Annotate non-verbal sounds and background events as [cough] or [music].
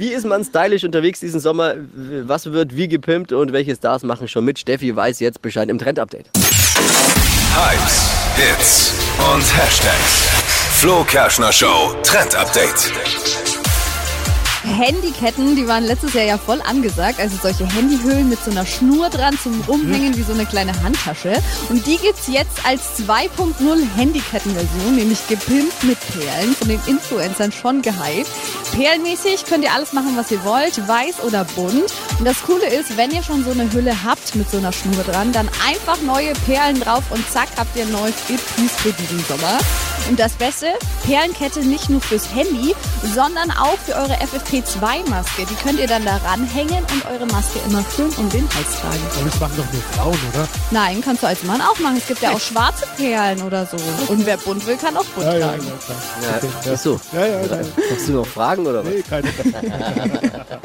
Wie ist man stylisch unterwegs diesen Sommer? Was wird wie gepimpt und welche Stars machen schon mit? Steffi weiß jetzt Bescheid im Trend-Update. Hypes, Hits und Hashtags. Flo Kerschner Show Trend Update. Handyketten, die waren letztes Jahr ja voll angesagt. Also solche Handyhüllen mit so einer Schnur dran zum Rumhängen wie so eine kleine Handtasche. Und die gibt's jetzt als 2.0 Handykettenversion, nämlich gepimpt mit Perlen, von den Influencern schon gehypt. Perlenmäßig könnt ihr alles machen, was ihr wollt, weiß oder bunt. Und das Coole ist, wenn ihr schon so eine Hülle habt mit so einer Schnur dran, dann einfach neue Perlen drauf und zack habt ihr ein neues Piece für diesen Sommer. Und das Beste, Perlenkette nicht nur fürs Handy, sondern auch für eure FFP2-Maske. Die könnt ihr dann da ranhängen und eure Maske immer schön um den Hals tragen. Aber das machen doch nur Frauen, oder? Nein, kannst du als Mann auch machen. Es gibt ja auch schwarze Perlen oder so. Und wer bunt will, kann auch bunt Ja, ja, tragen. ja, klar. Ja, Okay, ja. Ist so. Ja, ja, ja. Hast du noch Fragen oder was? Nee, keine. [laughs]